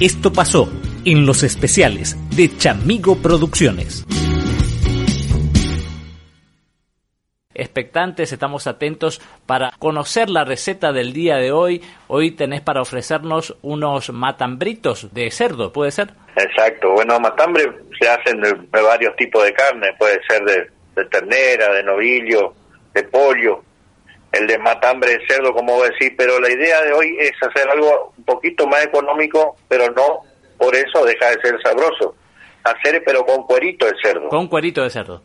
Esto pasó en los especiales de Chamigo Producciones. expectantes, estamos atentos para conocer la receta del día de hoy. Hoy tenés para ofrecernos unos matambritos de cerdo, ¿puede ser? Exacto, bueno, matambre se hacen de, varios tipos de carne, puede ser de, ternera, de novillo, de pollo, el de matambre de cerdo, como decís, pero la idea de hoy es hacer algo un poquito más económico, pero no por eso deja de ser sabroso. Hacer, pero con cuerito de cerdo. Con cuerito de cerdo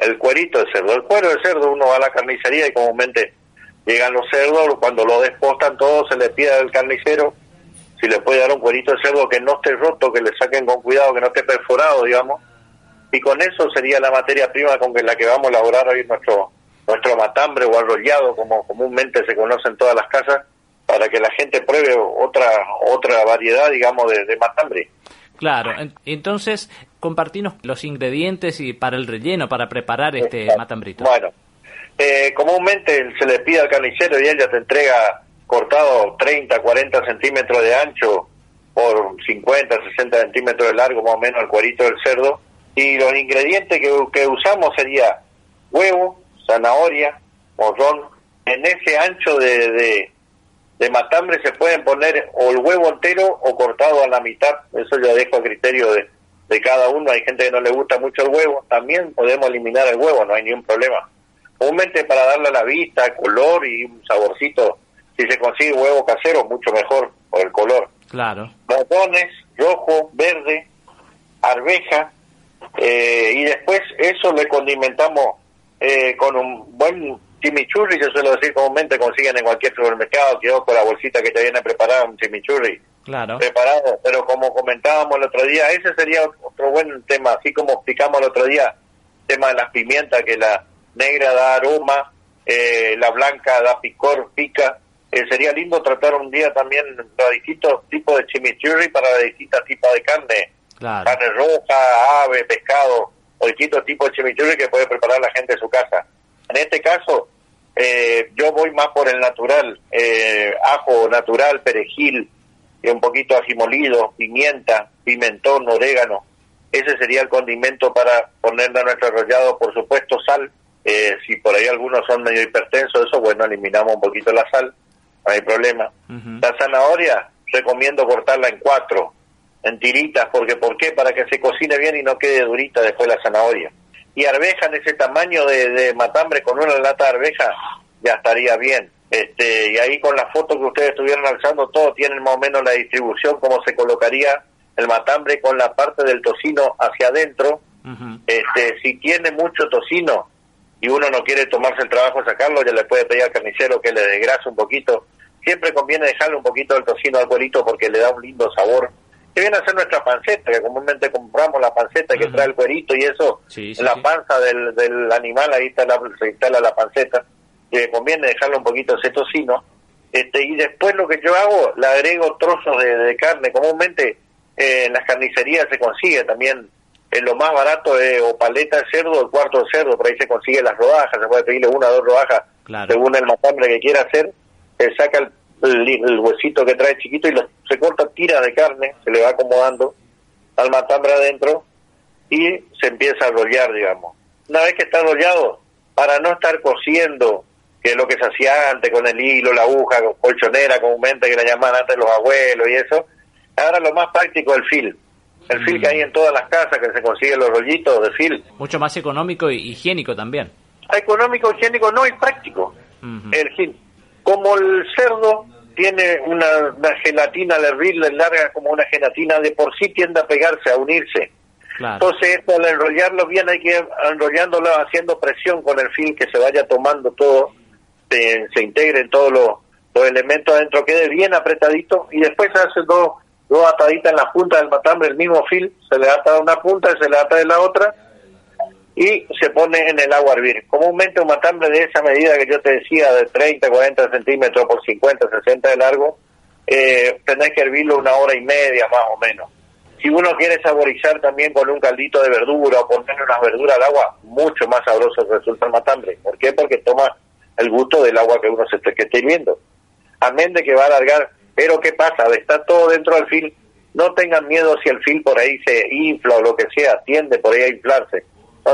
el cuerito de cerdo. El cuero de cerdo uno va a la carnicería y comúnmente llegan los cerdos, cuando lo despostan todo se le pide al carnicero si le puede dar un cuerito de cerdo que no esté roto, que le saquen con cuidado, que no esté perforado, digamos. Y con eso sería la materia prima con la que vamos a elaborar hoy nuestro nuestro matambre o arrollado, como comúnmente se conoce en todas las casas, para que la gente pruebe otra otra variedad, digamos, de, de matambre. Claro, entonces compartinos los ingredientes y para el relleno, para preparar este matambrito. Bueno, eh, comúnmente se le pide al carnicero y él ya te entrega cortado 30, 40 centímetros de ancho por 50, 60 centímetros de largo más o menos el cuerito del cerdo. Y los ingredientes que, que usamos sería huevo, zanahoria, morrón, en ese ancho de, de matambre se pueden poner o el huevo entero o cortado a la mitad, eso yo dejo a criterio de, de cada uno, hay gente que no le gusta mucho el huevo, también podemos eliminar el huevo, no hay ningún problema. Comúnmente para darle la vista, color y un saborcito, si se consigue huevo casero, mucho mejor por el color. Claro. Botones, rojo, verde, arveja, eh, y después eso le condimentamos eh, con un buen chimichurri, yo suelo decir comúnmente consiguen en cualquier supermercado, quedó con la bolsita que te viene preparada, un chimichurri claro. preparado, pero como comentábamos el otro día, ese sería otro buen tema, así como explicamos el otro día, tema de las pimientas, que la negra da aroma, eh, la blanca da picor, pica, eh, sería lindo tratar un día también los distintos tipos de chimichurri para distintos tipos de carne, carne roja, ave, pescado, o distintos tipos de chimichurri que puede preparar la gente en su casa. En este caso, eh, yo voy más por el natural, eh, ajo natural, perejil, y un poquito ají molido, pimienta, pimentón, orégano. Ese sería el condimento para ponerle a nuestro arrollado, por supuesto, sal. Eh, si por ahí algunos son medio hipertensos, eso, bueno, eliminamos un poquito la sal, no hay problema. La zanahoria, recomiendo cortarla en cuatro, en tiritas, porque ¿por qué? Para que se cocine bien y no quede durita después la zanahoria y arveja en ese tamaño de, matambre con una lata de arveja ya estaría bien. Este, y ahí con la foto que ustedes estuvieron alzando, todos tienen más o menos la distribución, cómo se colocaría el matambre con la parte del tocino hacia adentro. este, si tiene mucho tocino y uno no quiere tomarse el trabajo de sacarlo, ya le puede pedir al carnicero que le desgrase un poquito. Siempre conviene dejarle un poquito del tocino al cuerito porque le da un lindo sabor que viene a ser nuestra panceta, que comúnmente compramos la panceta que trae el cuerito y eso, en la panza del, del animal, ahí está la, se instala la panceta, que conviene dejarlo un poquito ese tocino, este, y después lo que yo hago, le agrego trozos de, carne, comúnmente eh, en las carnicerías se consigue también, en lo más barato es o paleta de cerdo o el cuarto de cerdo, por ahí se consigue las rodajas, se puede pedirle una o dos rodajas, según el matambre que quiera hacer, se saca el el, huesito que trae chiquito y se corta tira de carne, se le va acomodando al matambre adentro y se empieza a rollar, digamos. Una vez que está rollado, para no estar cosiendo, que es lo que se hacía antes con el hilo, la aguja, colchonera comúnmente que la llamaban antes los abuelos y eso, ahora lo más práctico es el fil. El fil que hay en todas las casas, que se consiguen los rollitos de fil. Mucho más económico y higiénico también. Económico, higiénico, no, y práctico. El fil como el cerdo tiene una, gelatina de larga como una gelatina, de por sí tiende a pegarse, a unirse. Entonces, esto, al enrollarlo bien, hay que ir enrollándolo haciendo presión con el fin que se vaya tomando todo, se, se integren todos los, los elementos adentro, quede bien apretadito y después se hace dos, dos ataditas en la punta del matambre, el mismo fil, se le ata de una punta y se le ata de la otra y se pone en el agua a hervir. Comúnmente un matambre de esa medida que yo te decía, de 30, 40 centímetros por 50, 60 de largo, eh, tenés que hervirlo una hora y media más o menos. Si uno quiere saborizar también con un caldito de verdura o ponerle unas verduras al agua, mucho más sabroso resulta el matambre. ¿Por qué? Porque toma el gusto del agua que uno se esté, que esté hirviendo. Amén de que va a alargar, pero ¿qué pasa? Está todo dentro del fil, no tengan miedo si el fil por ahí se infla o lo que sea, tiende por ahí a inflarse.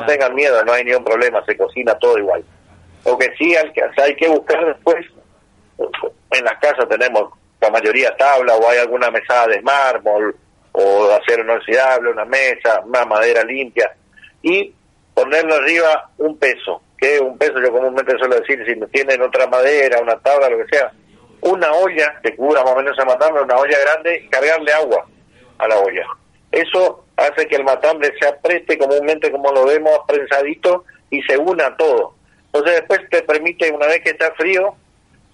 No tengan miedo, no hay ningún problema, se cocina todo igual. Lo que sí hay que, hay que buscar después, en las casas tenemos la mayoría tabla o hay alguna mesada de mármol o de acero inoxidable, una mesa, una madera limpia y ponerle arriba un peso, que un peso yo comúnmente suelo decir, si tienen otra madera, una tabla, lo que sea, una olla que cubra más o menos ese matambre, una olla grande y cargarle agua a la olla. Eso hace que el matambre se apriete comúnmente como lo vemos prensadito y se una todo. Entonces después te permite, una vez que está frío,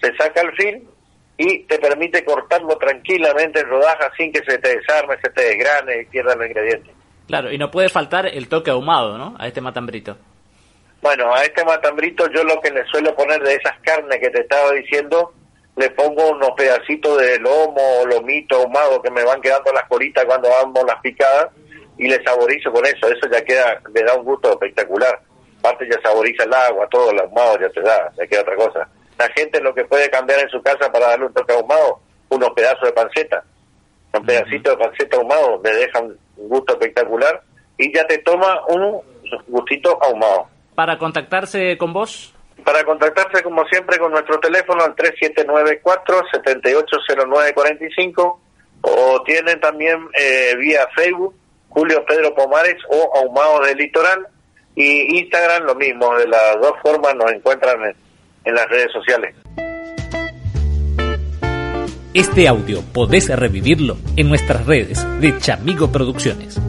se saca el fil y te permite cortarlo tranquilamente en rodajas sin que se te desarme, se te desgrane y pierda los ingredientes. Claro, y no puede faltar el toque ahumado, ¿no? A este matambrito. Bueno, a este matambrito yo lo que le suelo poner de esas carnes que te estaba diciendo, le pongo unos pedacitos de lomo o lomito ahumado que me van quedando las colitas cuando vamos las picadas y le saborizo con eso, eso ya queda, le da un gusto espectacular. Aparte ya saboriza el agua, todo el ahumado ya te da, ya queda otra cosa. La gente lo que puede cambiar en su casa para darle un toque ahumado, unos pedazos de panceta, un pedacito de panceta ahumado, le dejan un gusto espectacular y ya te toma un gustito ahumado. ¿Para contactarse con vos? Para contactarse, como siempre, con nuestro teléfono al 3794-780945 o tienen también eh, vía Facebook Julio Pedro Pomares o Ahumado del Litoral y Instagram lo mismo, de las dos formas nos encuentran en, en las redes sociales. Este audio podés revivirlo en nuestras redes de Chamigo Producciones.